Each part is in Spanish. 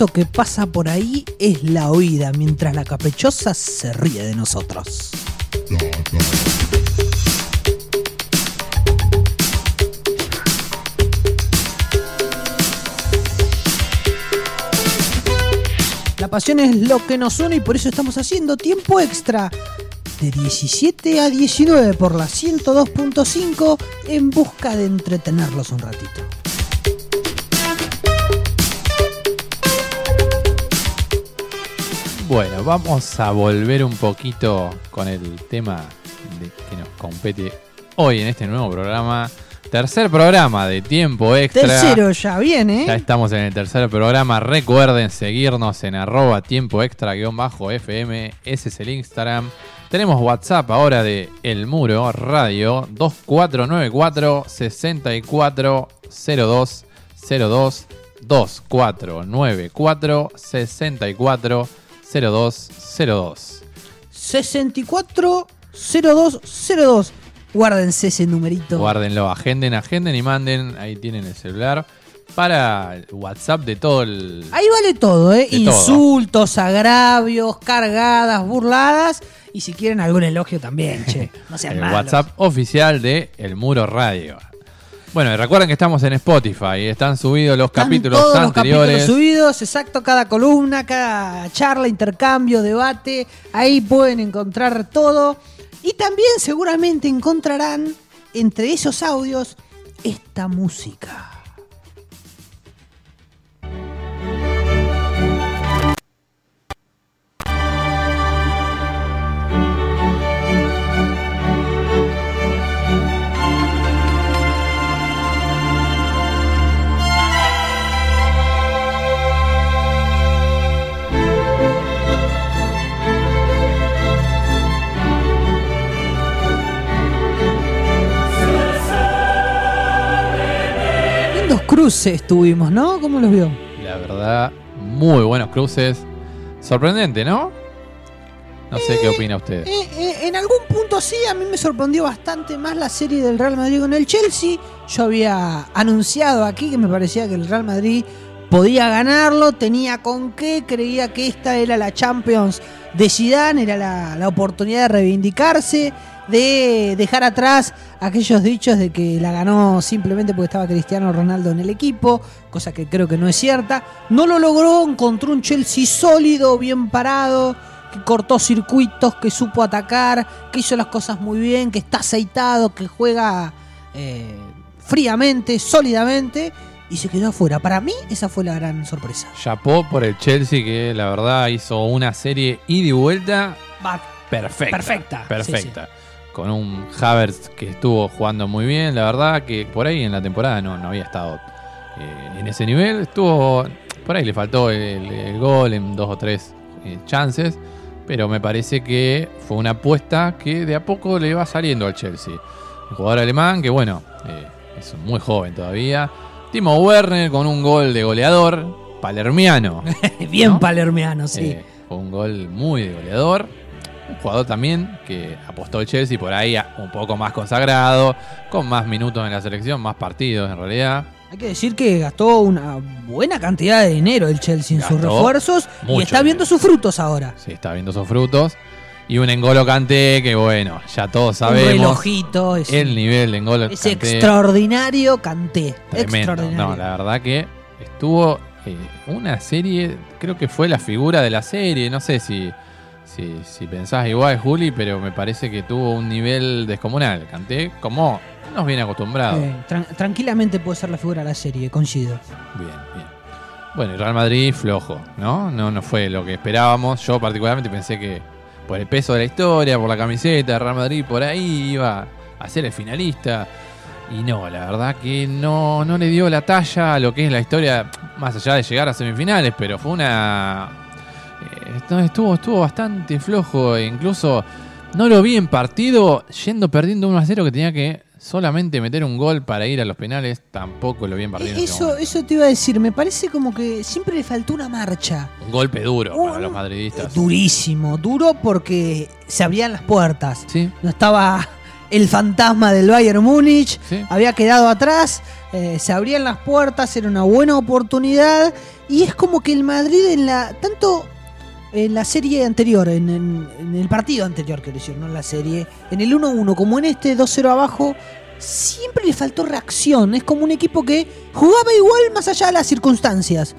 eso que pasa por ahí es la oída, mientras la caprichosa se ríe de nosotros. La pasión es lo que nos une y por eso estamos haciendo tiempo extra de 17 a 19 por la 102.5 en busca de entretenerlos un ratito. Bueno, vamos a volver un poquito con el tema de- que nos compete hoy en este nuevo programa. Tercer programa de tiempo extra. Tercero ya viene, Ya ¿eh? estamos en el tercer programa. Recuerden seguirnos en arroba tiempo extra guion bajo FM. Ese es el Instagram. Tenemos WhatsApp ahora de El Muro Radio 2494 640202 2494 640202 640202. Guárdense ese numerito. Guárdenlo, agenden, agenden y manden. Ahí tienen el celular para el WhatsApp de todo el. Ahí vale todo, ¿eh? Todo. Insultos, agravios, cargadas, burladas. Y si quieren algún elogio también, che. No sean el malos. WhatsApp oficial de El Muro Radio. Bueno, y recuerden que estamos en Spotify. Están subidos los Están capítulos todos los anteriores. capítulos subidos, exacto, cada columna, cada charla, intercambio, debate. Ahí pueden encontrar todo. Y también seguramente encontrarán entre esos audios esta música. Cruces tuvimos, ¿no? ¿Cómo los vio? La verdad, muy buenos cruces. Sorprendente, ¿no? No sé qué opina usted. Eh, eh, en algún punto sí, a mí me sorprendió bastante más la serie del Real Madrid con el Chelsea. Yo había anunciado aquí que me parecía que el Real Madrid podía ganarlo, tenía con qué, creía que esta era la Champions de Zidane, era la, la oportunidad de reivindicarse, de dejar atrás aquellos dichos de que la ganó simplemente porque estaba Cristiano Ronaldo en el equipo, cosa que creo que no es cierta. No lo logró, encontró un Chelsea sólido, bien parado, que cortó circuitos, que supo atacar, que hizo las cosas muy bien, que está aceitado, que juega eh, fríamente, sólidamente, y se quedó afuera. Para mí esa fue la gran sorpresa. Chapó por el Chelsea que la verdad hizo una serie ida y vuelta perfecta. Perfecta, Perfecta. Con un Havertz que estuvo jugando muy bien, la verdad que por ahí en la temporada no, no había estado eh, en ese nivel. Estuvo, por ahí le faltó el, el gol en dos o tres eh, chances, pero me parece que fue una apuesta que de a poco le va saliendo al Chelsea. El jugador alemán, que bueno, eh, es muy joven todavía. Timo Werner con un gol de goleador, palermiano. bien ¿No? palermiano, sí. Un gol muy de goleador. Un jugador también que apostó el Chelsea por ahí un poco más consagrado, con más minutos en la selección, más partidos en realidad. Hay que decir que gastó una buena cantidad de dinero el Chelsea en sus refuerzos y está viendo dinero. sus frutos ahora. Se está viendo sus frutos. Y un Engolo Kanté que bueno, ya todos Un sabemos relojito, es, el nivel de Engolo es Kanté. extraordinario Canté. Extraordinario. No, la verdad que estuvo eh, una serie, creo que fue la figura de la serie, no sé si, si, si pensás igual, Juli, pero me parece que tuvo un nivel descomunal. Canté como nos viene acostumbrado. Eh, tran- tranquilamente puede ser la figura de la serie, coincido. Bien, bien. Bueno, el Real Madrid flojo, ¿no? No, no fue lo que esperábamos. Yo particularmente pensé que por el peso de la historia, por la camiseta Real Madrid, por ahí iba a ser el finalista. Y no, la verdad que no, no le dio la talla a lo que es la historia, más allá de llegar a semifinales, pero fue una... eh, estuvo, estuvo bastante flojo, e incluso no lo vi en partido yendo perdiendo 1 a 0 que tenía que solamente meter un gol para ir a los penales, tampoco lo vi en partido. Eso, eso te iba a decir, me parece como que siempre le faltó una marcha. Un golpe duro para los madridistas. Durísimo, duro porque se abrían las puertas. Sí, No estaba el fantasma del Bayern Múnich, Sí. había quedado atrás, eh, se abrían las puertas, era una buena oportunidad y es como que el Madrid en la tanto en la serie anterior, en, el partido anterior que le hicieron, no en la serie, en el 1-1 como en este 2-0 abajo, siempre le faltó reacción, es como un equipo que jugaba igual más allá de las circunstancias.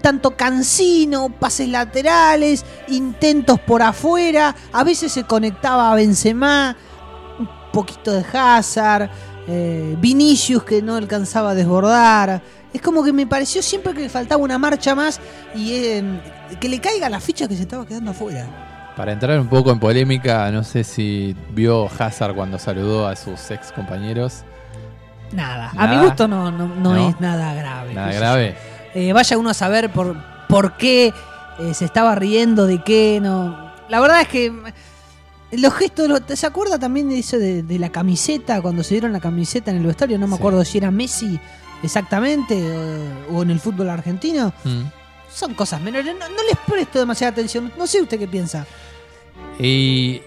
Tanto cansino, pases laterales, intentos por afuera, a veces se conectaba a Benzema, un poquito de Hazard, eh, Vinicius que no alcanzaba a desbordar. Es como que me pareció siempre que le faltaba una marcha más y eh, que le caiga la ficha que se estaba quedando afuera. Para entrar un poco en polémica, no sé si vio Hazard cuando saludó a sus ex compañeros. Nada, a mi gusto no, no, no ¿No? es nada grave. Nada grave. Eh, vaya uno a saber por, por qué eh, se estaba riendo, de qué, no. La verdad es que mm, los gestos, lo- ¿se acuerda también de eso de, de la camiseta? Cuando se dieron la camiseta en el vestuario, no me Sí. acuerdo si era Messi exactamente o, o en el fútbol argentino. Mm. Son cosas menores, no, les presto demasiada atención. No sé usted qué piensa. Y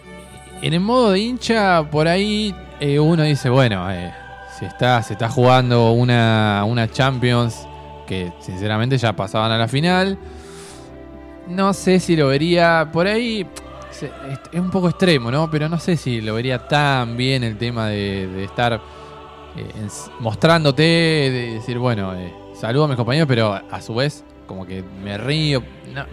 en el modo de hincha, por ahí eh, uno dice, bueno, eh, se, está, se está jugando una, una Champions que sinceramente ya pasaban a la final. No sé si lo vería por ahí. Es un poco extremo, ¿no? Pero no sé si lo vería tan bien el tema de, de estar eh, mostrándote, de decir, bueno, eh, saludo a mis compañeros, pero a su vez como que me río. No,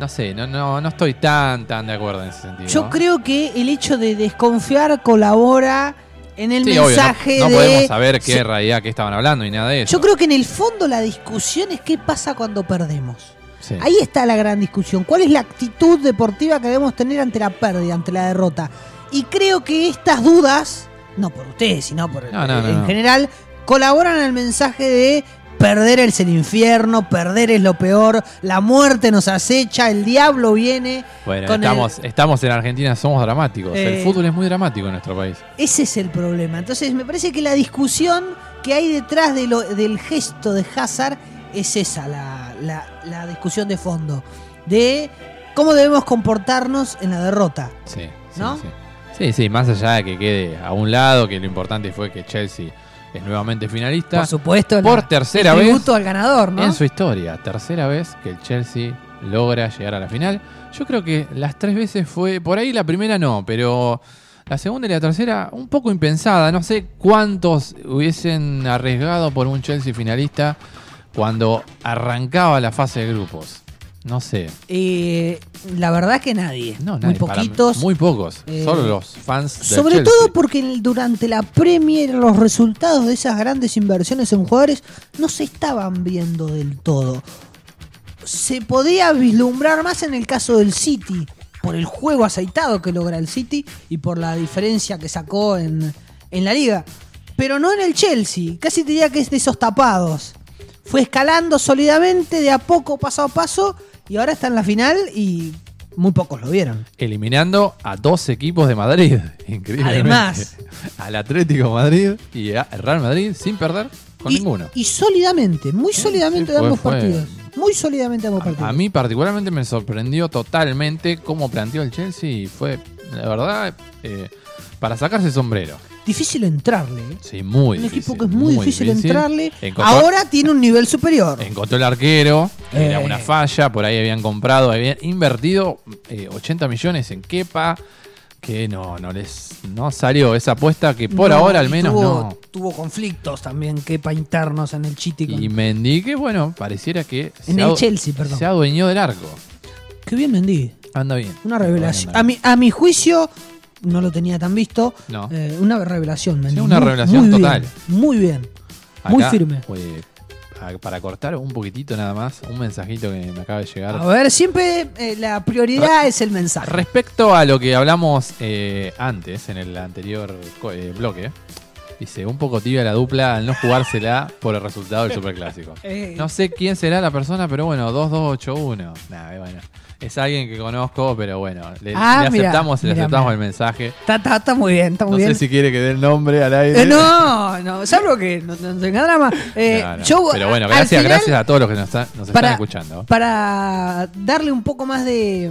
no sé, no, no, no estoy tan, tan de acuerdo en ese sentido. Yo creo que el hecho de desconfiar colabora en el Sí, obvio, no- mensaje no, de. podemos saber qué Sí. realidad que estaban hablando y nada de eso. Yo creo que en el fondo la discusión es qué pasa cuando perdemos. Sí. Ahí está la gran discusión. ¿Cuál es la actitud deportiva que debemos tener ante la pérdida, ante la derrota? Y creo que estas dudas, no por ustedes, sino por No, no, en general, colaboran al mensaje de perder es el infierno, perder es lo peor, la muerte nos acecha, el diablo viene. Bueno, con estamos, estamos en Argentina, somos dramáticos. Eh. El fútbol es muy dramático en nuestro país. Ese es el problema. Entonces me parece que la discusión que hay detrás de lo- del gesto de Hazard es esa, la, la- la discusión de fondo. De cómo debemos comportarnos en la derrota. Sí, sí, ¿No? sí. Sí, sí, más allá de que quede a un lado, que lo importante fue que Chelsea es nuevamente finalista. Por supuesto, Por la- tercera el vez al ganador, ¿no? en su historia. Tercera vez que el Chelsea logra llegar a la final. Yo creo que las tres veces fue. Por ahí la primera no, pero la segunda y la tercera un poco impensada. No sé cuántos hubiesen arriesgado por un Chelsea finalista cuando arrancaba la fase de grupos. No sé. Eh, la verdad que nadie. No, Muy nadie, mí, poquitos. muy pocos. Eh, Solo los fans del Sobre Chelsea. todo porque durante la Premier los resultados de esas grandes inversiones en jugadores no se estaban viendo del todo. Se podía vislumbrar más en el caso del City, por el juego aceitado que logra el City y por la diferencia que sacó en, en la liga. Pero no en el Chelsea, casi te diría que es de esos tapados. Fue escalando sólidamente de a poco, paso a paso, y ahora está en la final y muy pocos lo vieron. Eliminando a dos equipos de Madrid. Increíblemente. Además. Al Atlético Madrid y al Real Madrid sin perder con y, ninguno. y sólidamente, muy sólidamente sí, de ambos fue- partidos. Muy sólidamente de ambos partidos. A mí particularmente me sorprendió totalmente cómo planteó el Chelsea y fue, la verdad, eh, para sacarse el sombrero. Difícil entrarle. ¿eh? Sí, muy Un difícil. equipo que es muy, difícil, entrarle. Encontró, Ahora tiene un nivel superior. encontró el arquero, era Eh. una falla, por ahí habían comprado, habían invertido eh, 80 millones en Kepa, que no, no les no salió esa apuesta que por No, ahora al menos tuvo, no. Tuvo conflictos también, quepa internos en el Chiti. con- Y Mendy, que bueno, pareciera que en el Chelsea, perdón. se adueñó del arco. Qué bien Mendy. Anda bien. Una revelación. A mi, a mi juicio, no lo tenía tan visto. No. eh, una revelación, Mendy. Sí, una Muy- revelación muy bien, total. muy bien. Muy firme. eh, a- para cortar un poquitito nada más, un mensajito que me acaba de llegar. A ver, siempre eh, la prioridad es el mensaje. Respecto a lo que hablamos eh, antes, en el anterior eh, bloque, Dice, un poco tibia la dupla al no jugársela por el resultado del Superclásico. Eh, No sé quién será la persona, pero bueno, 2281. Nah, bueno. Es alguien que conozco, pero bueno, le, Ah, le aceptamos, le aceptamos el mensaje. Está, está- está muy bien, está muy No bien. sé si quiere que dé el nombre al aire. Eh, no, no, salvo que no, no tenga drama. Eh, No, yo, pero bueno, gracias, final, gracias a todos los que nos, están- nos para, están escuchando. Para darle un poco más de,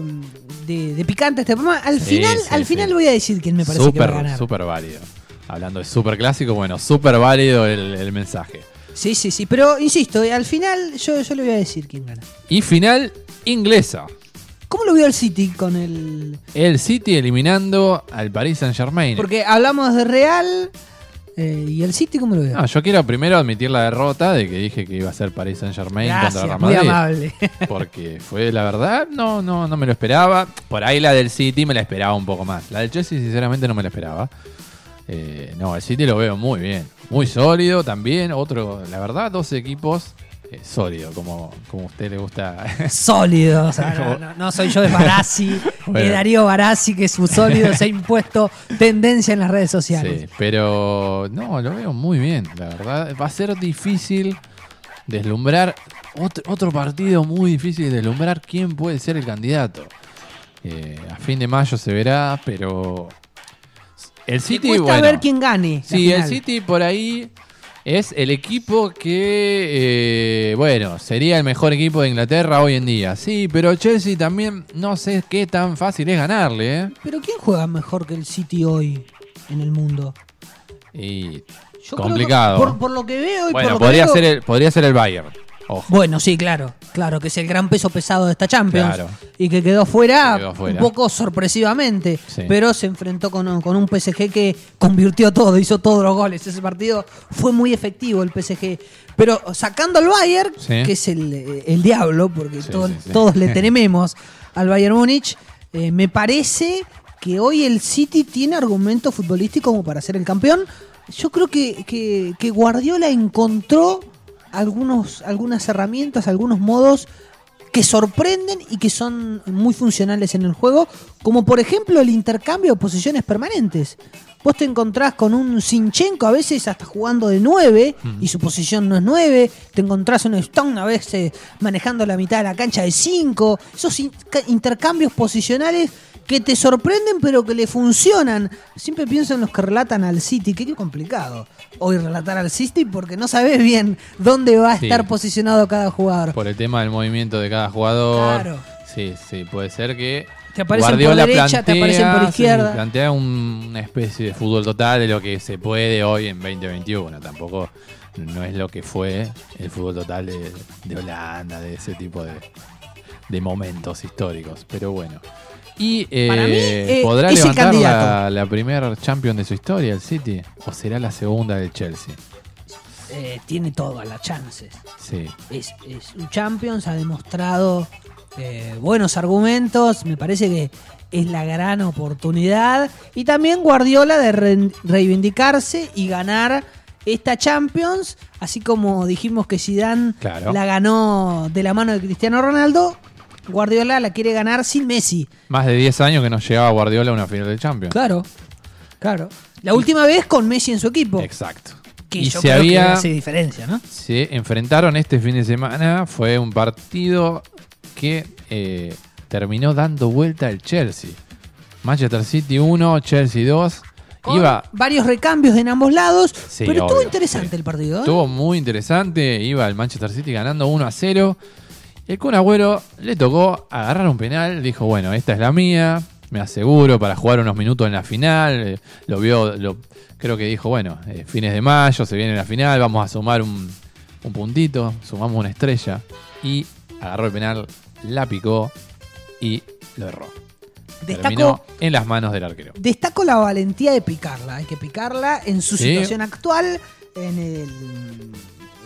de, de picante a este programa, al Sí, final, sí, al final sí. voy a decir quién me parece que va a Súper, ganar. súper válido. Hablando de súper clásico, bueno, súper válido el, el mensaje. Sí, sí, sí. Pero insisto, eh, al final yo, yo le voy a decir quién gana. Y final inglesa. ¿Cómo lo vio el City con el.? El City eliminando al Paris Saint Germain. Porque hablamos de Real eh, y el City, ¿cómo lo vio? No, yo quiero primero admitir la derrota de que dije que iba a ser Paris Saint Germain contra Gracias, Real muy Madrid. amable. Porque fue la verdad, no, no, no me lo esperaba. Por ahí la del City me la esperaba un poco más. La del Chelsea, sinceramente, no me la esperaba. Eh, no, el City lo veo muy bien. Muy sólido también. Otro, la verdad, dos equipos eh, sólidos, como, como a usted le gusta. Sólido, o sea, no, no- no soy yo de Barassi, Bueno. eh, Darío Barassi, que su sólido se ha impuesto tendencia en las redes sociales. Sí, pero no, lo veo muy bien, la verdad. Va a ser difícil deslumbrar, otro, otro partido muy difícil de deslumbrar quién puede ser el candidato. Eh, a fin de mayo se verá, pero el Me City, cuesta bueno, ver quién gane. sí, el. City por ahí es el equipo que, eh, bueno, sería el mejor equipo de Inglaterra hoy en día. Sí, pero Chelsea también no sé qué tan fácil es ganarle, ¿eh? Pero ¿quién juega mejor que el City hoy en el mundo? Y Yo creo que Complicado. por, por lo que veo y Bueno, por lo que podría veo- ser, el, podría ser el Bayern. Ojo. Bueno, sí, claro, claro, que es el gran peso pesado de esta Champions Claro. y que quedó fuera, Que quedó fuera. un poco sorpresivamente, Sí. pero se enfrentó con, con un PSG que convirtió todo, hizo todos los goles. Ese partido fue muy efectivo el PSG, pero sacando al Bayern, Sí. que es el, el diablo, porque Sí, todos le tememos al Bayern Múnich, eh, me parece que hoy el City tiene argumento futbolístico como para ser el campeón. Yo creo que, que- que Guardiola encontró algunos, algunas herramientas, algunos modos que sorprenden y que son muy funcionales en el juego, como por ejemplo el intercambio de posiciones permanentes. Vos te encontrás con un Sinchenko a veces hasta jugando de 9 y su posición no es 9, te encontrás un Stone a veces manejando la mitad de la cancha de 5, esos in- ca- intercambios posicionales que te sorprenden pero que le funcionan. Siempre pienso en los que relatan al City, que qué complicado hoy relatar al City porque no sabes bien dónde va a Sí. estar posicionado cada jugador. Por el tema del movimiento de cada jugador. Claro. Sí, sí, puede ser que. Te aparecen por Guardiola derecha, te aparecen por sí, izquierda. plantea un- una especie de fútbol total de lo que se puede hoy en 2021. Tampoco no es lo que fue el fútbol total de, de Holanda, de ese tipo de, de momentos históricos. Pero bueno. Y eh, Para mí, eh, ¿podrá levantar la, la primera champion de su historia, el City? ¿O será la segunda del Chelsea? Eh, tiene todas las chances. Sí. Es, es un Champions, ha demostrado eh, buenos argumentos, me parece que es la gran oportunidad. Y también Guardiola de re- reivindicarse y ganar esta Champions, así como dijimos que Zidane Claro. la ganó de la mano de Cristiano Ronaldo, Guardiola la quiere ganar sin Messi. Más de 10 años que no llegaba Guardiola a una final de Champions. Claro, claro. La última vez con Messi en su equipo. Exacto. Que y yo se creo que había hace diferencia, ¿no? se enfrentaron este fin de semana. Fue un partido que eh, terminó dando vuelta al Chelsea. Manchester City 1, Chelsea 2. Con Iba, varios recambios en ambos lados, Sí, pero estuvo interesante sí. el partido. ¿eh? estuvo muy interesante. Iba el Manchester City ganando 1 a 0. El Kun Agüero le tocó agarrar un penal. Dijo, bueno, esta es la mía. Me aseguro para jugar unos minutos en la final. Eh, lo vio, lo, creo que dijo, bueno, eh, fines de mayo, se viene la final. Vamos a sumar un, un puntito. Sumamos una estrella. Y agarró el penal, la picó y lo erró. Terminó Destaco, en las manos del arquero. destaco la valentía de picarla. Hay que picarla en su Sí. situación actual. En el,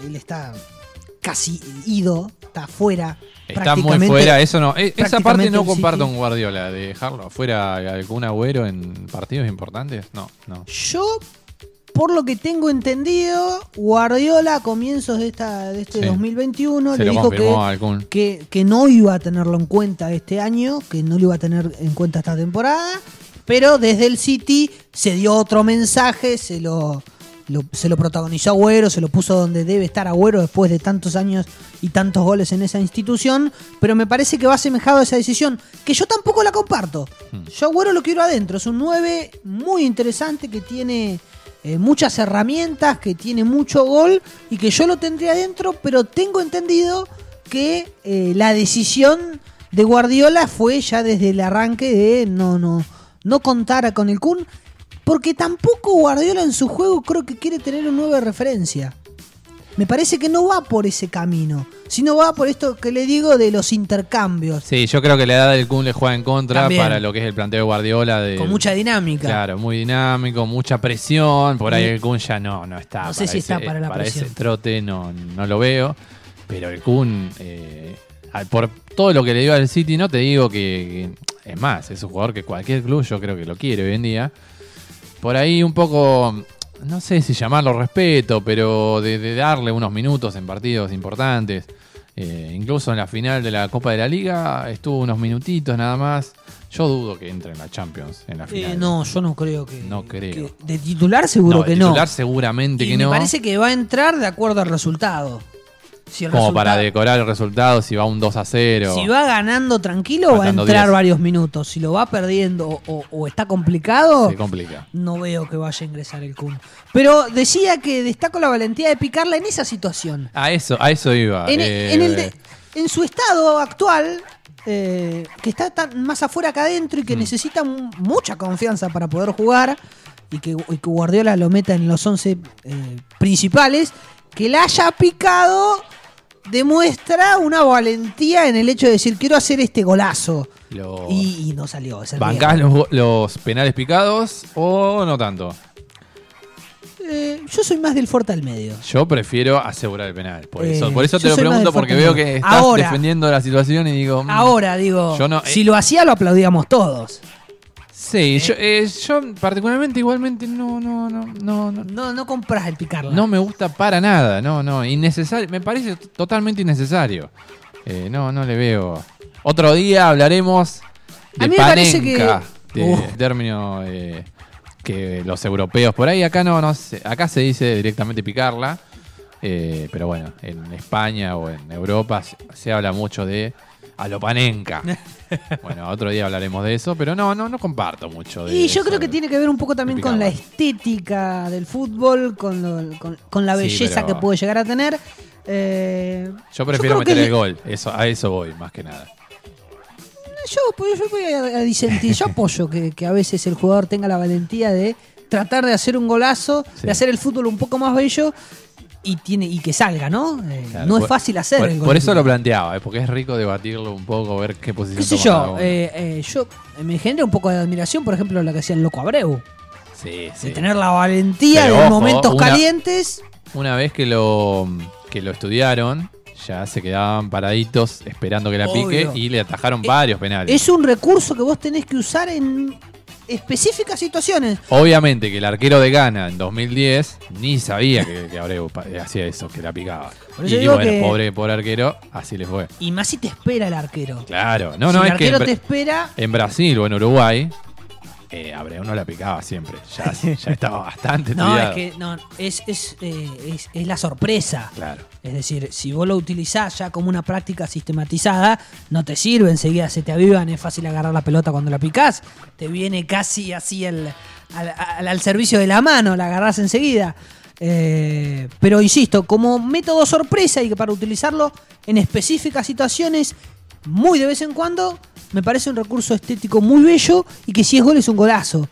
él está casi ido, está afuera. Está muy fuera, eso no. eh, Esa parte no comparto con Guardiola, de dejarlo afuera algún agüero en partidos importantes. No, no. Yo, por lo que tengo entendido, Guardiola a comienzos de, esta, de este Sí. 2021 Se le dijo que no iba a tenerlo en cuenta este año, que no lo iba a tener en cuenta esta temporada, pero desde el City se dio otro mensaje, se lo, lo- se lo protagonizó Agüero, se lo puso donde debe estar Agüero después de tantos años y tantos goles en esa institución, pero me parece que va asemejado a esa decisión, que yo tampoco la comparto. Hmm. Yo Agüero lo quiero adentro, es un 9 muy interesante que tiene eh, muchas herramientas, que tiene mucho gol y que yo lo tendría adentro, pero tengo entendido que eh, la decisión de Guardiola fue ya desde el arranque de no, no, no contar con el Kun, porque tampoco Guardiola en su juego creo que quiere tener un 9 de referencia. Me parece que no va por ese camino, sino va por esto que le digo de los intercambios, Sí, yo creo que la edad del Kun le juega en contra También. para lo que es el planteo de Guardiola. De, con mucha dinámica. Claro, muy dinámico, mucha presión. Por ahí Sí. el Kun ya no, no está. No sé si está para la presión. ese trote no, no lo veo. Pero el Kun, eh, por todo lo que le dio al City, no te digo que, que- Es más, es un jugador que cualquier club yo creo que lo quiere hoy en día. Por ahí un poco. No sé si llamarlo respeto, pero de, de darle unos minutos en partidos importantes. Eh, incluso en la final de la Copa de la Liga estuvo unos minutitos nada más. Yo dudo que entre en la Champions en la Eh, final. no, yo no creo que. No creo. que- de titular seguro No, que de no. titular seguramente Y que me no. parece que va a entrar de acuerdo al resultado. Si como para decorar el resultado si va un 2 a 0. Si va ganando tranquilo, va a entrar 10. varios minutos. Si lo va perdiendo o, o está complicado, Se complica. no veo que vaya a ingresar el Kun. Pero decía que destaco la valentía de picarla en esa situación. A eso, a eso iba. En, eh, en el de- en su estado actual, eh, que está tan más afuera que adentro y que Mm. necesita mu- mucha confianza para poder jugar y que, y que Guardiola lo meta en los 11 eh, principales, que la haya picado demuestra una valentía en el hecho de decir quiero hacer este golazo y, y no salió. ¿Bancás los, los penales picados o no tanto? Eh, yo soy más del fuerte al medio. Yo prefiero asegurar el penal. Por Eh, eso, por eso te lo pregunto porque veo que estás Ahora. defendiendo la situación y digo. mm, Ahora digo, Yo no- si eh. lo hacía lo aplaudíamos todos. Sí, yo, eh, yo particularmente igualmente no, no, no, no, no, No, no compras el picarla. no me gusta para nada. No, no, innecesario. Me parece totalmente innecesario. Eh, no, no le veo. Otro día hablaremos de A mí me parece que- de Uf. término eh, que los europeos por ahí acá no, no sé, acá se dice directamente picarla. eh, pero bueno, en España o en Europa se, se habla mucho de alopanenca. bueno, otro día hablaremos de eso, pero no, no, no comparto mucho de Y yo creo que tiene que ver un poco también con la estética del fútbol, con, lo- con, con la belleza que puede llegar a tener. Eh, Yo prefiero que meter el gol, eso, a eso voy, más que nada. Yo, pues, yo voy a, a disentir, yo apoyo que, que a veces el jugador tenga la valentía de tratar de hacer un golazo, Sí. de hacer el fútbol un poco más bello y tiene y que salga, ¿no? Eh, Claro, no es fácil hacer Por, eso lo planteaba, eh, porque es rico debatirlo un poco, ver qué posición ¿Qué sé yo? eh, yo me genera un poco de admiración, por ejemplo, lo que hacía el Loco Abreu. sí, sí. De tener la valentía Pero de ojo, momentos una- calientes. Una vez que lo, que lo estudiaron, ya se quedaban paraditos esperando que la pique Obvio. y le atajaron varios penales. Es un recurso que vos tenés que usar en específicas situaciones. Obviamente que el arquero de Ghana en 2010 ni sabía que, que Abreu pa- hacía eso, que la picaba. Por eso y digo bueno, que- pobre, pobre arquero, así le fue. Y más si te espera el arquero. Claro, no, si no, el es que en, arquero te espera, en Brasil o en Uruguay, eh, Abreu no la picaba siempre. Ya, ya estaba bastante no, es que no, es, es, eh, es, es la sorpresa. Claro. Es decir, si vos lo utilizás ya como una práctica sistematizada, no te sirve, enseguida se te avivan, es fácil agarrar la pelota cuando la picás, te viene casi así el- al, al- al servicio de la mano, la agarrás enseguida. Eh, pero insisto, como método sorpresa y que para utilizarlo en específicas situaciones, muy de vez en cuando, me parece un recurso estético muy bello y que si es gol es un golazo.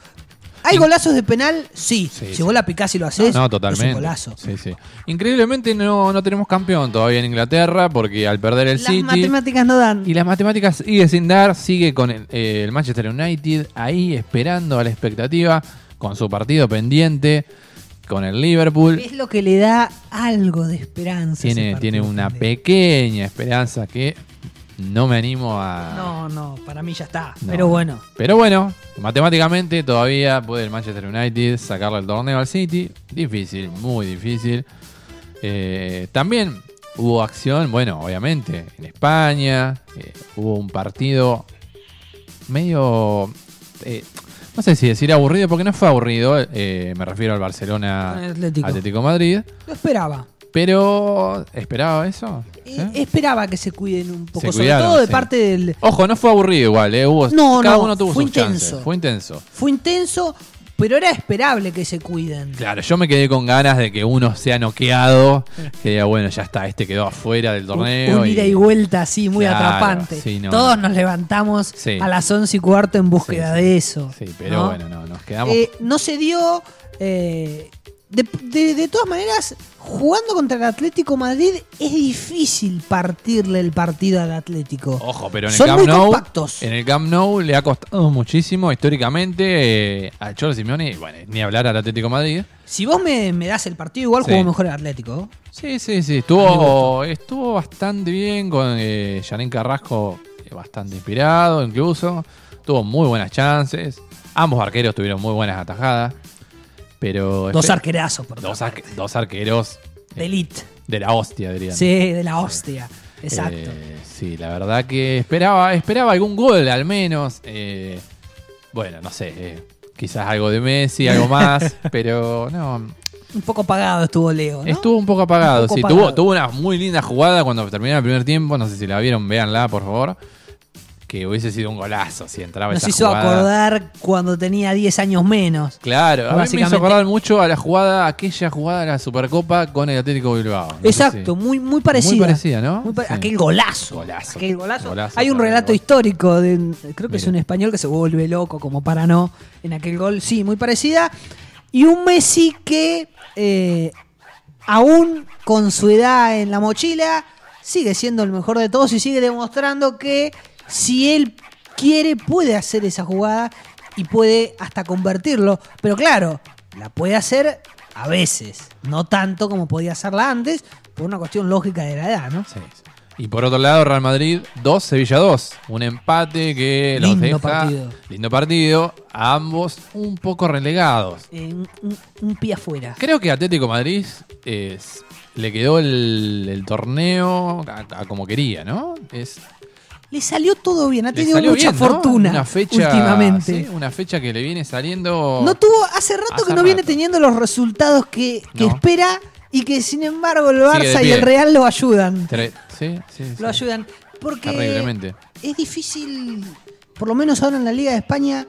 ¿Hay golazos de penal? Sí. Sí, si sí. vos la picás y lo haces, No, es totalmente. un golazo. Sí, sí. Increíblemente no, no tenemos campeón todavía en Inglaterra porque al perder el Las City matemáticas no dan. y las matemáticas sigue sin dar, sigue con el, eh, el Manchester United ahí esperando a la expectativa con su partido pendiente con el Liverpool. Es lo que le da algo de esperanza. Tiene, tiene una pendiente. pequeña esperanza que no me animo a... No, no, para mí ya está. No. Pero bueno, Pero bueno, matemáticamente todavía puede el Manchester United sacarle el torneo al City. Difícil, muy difícil. Eh, también hubo acción, bueno, obviamente, en España. eh, hubo un partido medio... eh, no sé si decir aburrido, porque no fue aburrido, eh, me refiero al Barcelona. Atlético Madrid, Lo esperaba. Pero ¿esperaba eso? Eh. Esperaba que se cuiden un poco, Se sobre cuidaron, todo de sí. parte del... Ojo, no fue aburrido igual, eh, hubo, No, cada no, uno tuvo fue sus chances, intenso. fue intenso. Fue intenso, pero era esperable que se cuiden. Claro, yo me quedé con ganas de que uno sea noqueado, que diga, bueno, ya está, este quedó afuera del torneo. Un ida y vuelta así, muy Claro, atrapante. sí, no, Todos no. nos levantamos Sí. a las 11 y cuarto en búsqueda Sí, sí. de eso. Sí, pero ¿no? bueno, no, nos quedamos. Eh, no se dio. eh, de, de- de todas maneras, jugando contra el Atlético Madrid es difícil partirle el partido al Atlético. Ojo, pero en el Son Camp Nou, compactos. en el Camp Nou le ha costado muchísimo históricamente eh, al Cholo Simeone, bueno, ni hablar al Atlético Madrid. Si vos me, me das el partido, igual Sí. jugó mejor el Atlético. Sí, sí, sí, estuvo, estuvo bastante bien con eh, Carrasco, eh, bastante inspirado incluso, tuvo muy buenas chances, ambos arqueros tuvieron muy buenas atajadas, pero... Dos arquerazos, por dos, arque- dos arqueros De elite. de la hostia, dirían. Sí, de la hostia. Exacto. Eh, sí, la verdad que esperaba, esperaba algún gol al menos. eh, bueno, no sé, eh, quizás algo de Messi, algo más, pero no. Un poco apagado estuvo Leo, ¿no? Estuvo un poco apagado, Un poco sí. apagado. Tuvo, tuvo una muy linda jugada cuando terminó el primer tiempo. No sé si la vieron, véanla, por favor. Que hubiese sido un golazo si entraba Nos esa hizo jugada. acordar cuando tenía 10 años menos. Claro, a mí me hizo acordar mucho a la jugada, aquella jugada de la Supercopa con el Atlético Bilbao. No Exacto, si- muy, muy parecida. Muy parecida, ¿no? Muy pa- Sí. Aquel golazo. Golazo. Aquel golazo. Golazo, Hay un relato histórico de, creo que es un español que se vuelve loco como para no en aquel gol. Sí, muy parecida. Y un Messi que eh, aún con su edad en la mochila sigue siendo el mejor de todos y sigue demostrando que si él quiere puede hacer esa jugada y puede hasta convertirlo. Pero claro, la puede hacer a veces, no tanto como podía hacerla antes, por una cuestión lógica de la edad, ¿no? Sí, sí. Y por otro lado, Real Madrid 2, Sevilla 2. Un empate que los Lindo deja. partido. Lindo partido. A ambos un poco relegados. Eh, un, un- un pie afuera. Creo que Atlético Madrid es- le quedó el, el torneo a, a como quería, ¿no? Es, Le salió todo bien, ha tenido mucha bien, ¿no? fortuna Una fecha, últimamente. sí, una fecha que le viene saliendo. No tuvo, hace rato Hace que no viene teniendo los resultados que, que No. espera y que sin embargo el Barça y el Real lo ayudan. Sí, sí. Lo ayudan. Porque es difícil, por lo menos ahora en la Liga de España,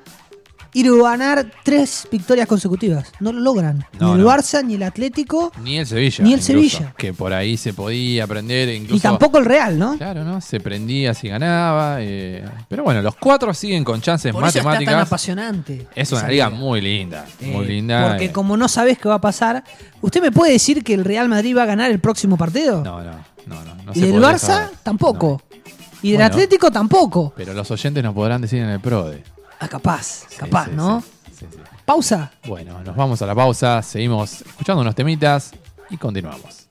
ir a ganar tres victorias consecutivas. No lo logran. No, ni el no. Barça, ni el Atlético, Ni el Sevilla. Ni el incluso, Sevilla. Que por ahí se podía aprender. Incluso, y tampoco el Real, ¿no? Claro, ¿no? Se prendía si ganaba. eh, Pero bueno, los cuatro siguen con chances Por eso está tan matemáticas. apasionante. Es una liga muy linda. Muy Eh, linda. Porque eh. como no sabes qué va a pasar, ¿usted me puede decir que el Real Madrid va a ganar el próximo partido? No, no, no, no. no y del Barça saber. tampoco. Y del Bueno. Atlético tampoco. Pero los oyentes nos podrán decir en el PRODE. Ah, capaz, capaz, sí, ¿no? sí, sí, sí. Pausa. Bueno, nos vamos a la pausa. Seguimos escuchando unos temitas y continuamos.